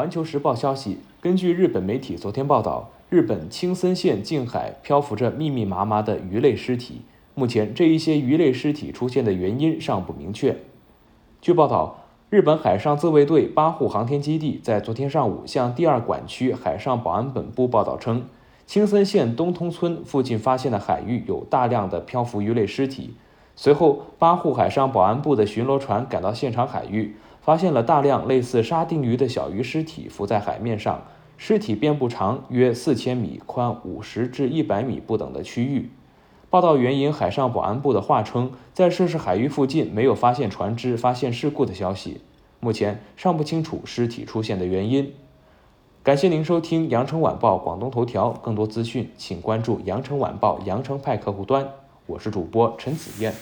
环球时报消息，根据日本媒体昨天报道，日本青森县近海漂浮着密密麻麻的鱼类尸体。目前，这一些鱼类尸体出现的原因尚不明确。据报道，日本海上自卫队八户航天基地在昨天上午向第二管区海上保安本部报道称，青森县东通村附近发现的海域有大量的漂浮鱼类尸体。随后，八户海上保安部的巡逻船赶到现场海域。发现了大量类似沙丁鱼的小鱼尸体浮在海面上，尸体遍布长约四千米、宽五十至一百米不等的区域。报道援引海上保安部的话称，在涉事海域附近没有发现船只发现事故的消息，目前尚不清楚尸体出现的原因。感谢您收听羊城晚报广东头条，更多资讯请关注羊城晚报羊城派客户端。我是主播陈子燕。